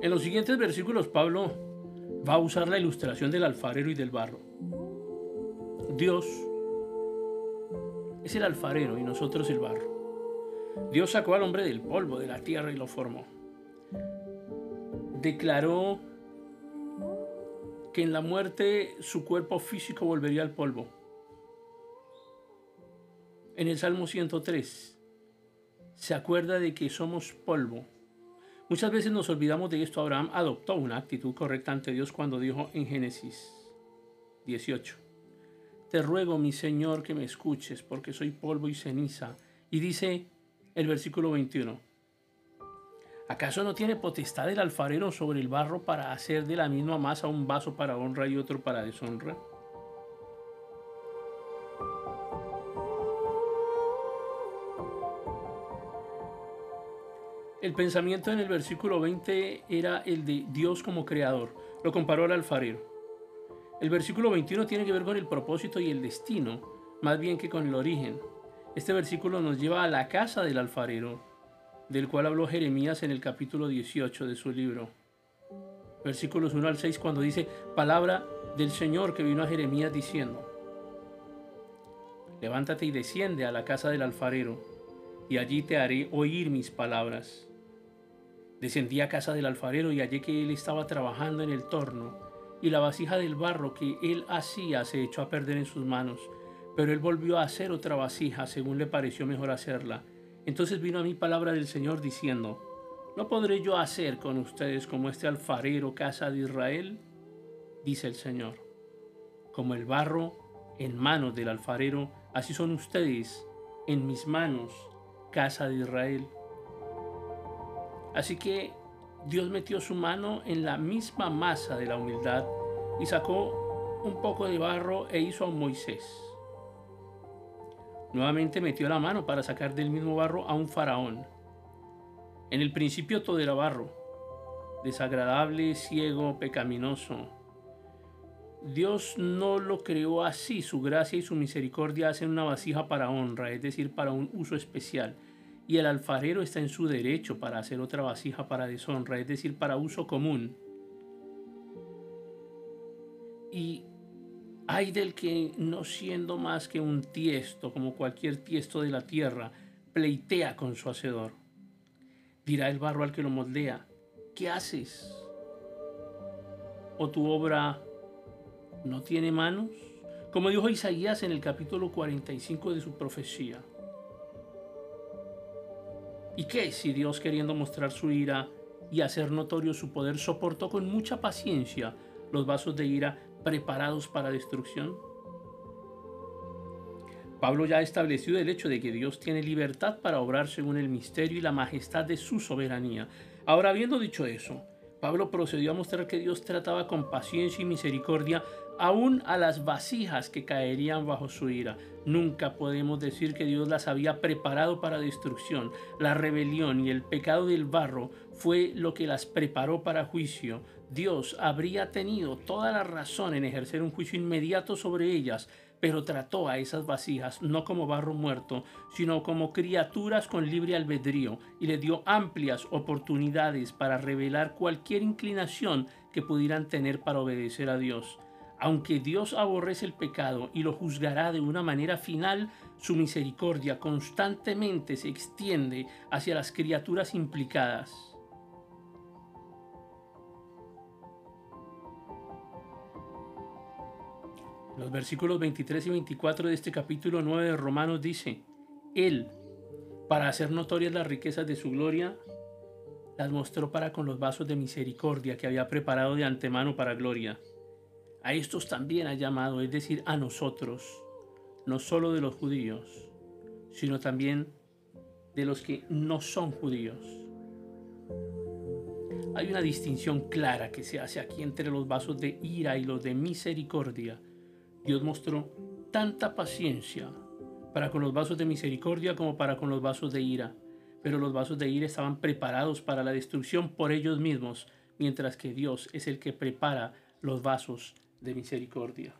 En los siguientes versículos Pablo va a usar la ilustración del alfarero y del barro. Dios es el alfarero y nosotros el barro. Dios sacó al hombre del polvo de la tierra y lo formó. Declaró que en la muerte su cuerpo físico volvería al polvo. En el Salmo 103 se acuerda de que somos polvo Muchas veces nos olvidamos de esto. Abraham adoptó una actitud correcta ante Dios cuando dijo en Génesis 18, Te ruego, mi Señor, que me escuches, porque soy polvo y ceniza. Y dice el versículo 21, ¿acaso no tiene potestad el alfarero sobre el barro para hacer de la misma masa un vaso para honra y otro para deshonra? El pensamiento en el versículo 20 era el de Dios como creador. Lo comparó al alfarero. El versículo 21 tiene que ver con el propósito y el destino, más bien que con el origen. Este versículo nos lleva a la casa del alfarero, del cual habló Jeremías en el capítulo 18 de su libro. Versículos 1 al 6 cuando dice, palabra del Señor que vino a Jeremías diciendo, levántate y desciende a la casa del alfarero, y allí te haré oír mis palabras. Descendí a casa del alfarero y hallé que él estaba trabajando en el torno, y la vasija del barro que él hacía se echó a perder en sus manos. Pero él volvió a hacer otra vasija según le pareció mejor hacerla. Entonces vino a mí palabra del Señor diciendo, ¿no podré yo hacer con ustedes como este alfarero casa de Israel? Dice el Señor, como el barro en manos del alfarero, así son ustedes en mis manos, casa de Israel. Así que Dios metió su mano en la misma masa de la humildad y sacó un poco de barro e hizo a Moisés. Nuevamente metió la mano para sacar del mismo barro a un faraón. En el principio todo era barro, desagradable, ciego, pecaminoso. Dios no lo creó así, su gracia y su misericordia hacen una vasija para honra, es decir, para un uso especial y el alfarero está en su derecho para hacer otra vasija para deshonra, es decir, para uso común. Y hay del que, no siendo más que un tiesto, como cualquier tiesto de la tierra, pleitea con su hacedor. Dirá el barro al que lo moldea, ¿qué haces? ¿O tu obra no tiene manos? Como dijo Isaías en el capítulo 45 de su profecía. ¿Y qué si Dios queriendo mostrar su ira y hacer notorio su poder soportó con mucha paciencia los vasos de ira preparados para destrucción? Pablo ya ha establecido el hecho de que Dios tiene libertad para obrar según el misterio y la majestad de su soberanía. Ahora, habiendo dicho eso, Pablo procedió a mostrar que Dios trataba con paciencia y misericordia aún a las vasijas que caerían bajo su ira. Nunca podemos decir que Dios las había preparado para destrucción. La rebelión y el pecado del barro fue lo que las preparó para juicio. Dios habría tenido toda la razón en ejercer un juicio inmediato sobre ellas, pero trató a esas vasijas no como barro muerto, sino como criaturas con libre albedrío, y le dio amplias oportunidades para revelar cualquier inclinación que pudieran tener para obedecer a Dios. Aunque Dios aborrece el pecado y lo juzgará de una manera final, su misericordia constantemente se extiende hacia las criaturas implicadas. Los versículos 23 y 24 de este capítulo 9 de Romanos dice, Él, para hacer notorias las riquezas de su gloria, las mostró para con los vasos de misericordia que había preparado de antemano para gloria a estos también ha llamado, es decir, a nosotros, no solo de los judíos, sino también de los que no son judíos. Hay una distinción clara que se hace aquí entre los vasos de ira y los de misericordia. Dios mostró tanta paciencia para con los vasos de misericordia como para con los vasos de ira, pero los vasos de ira estaban preparados para la destrucción por ellos mismos, mientras que Dios es el que prepara los vasos de misericordia.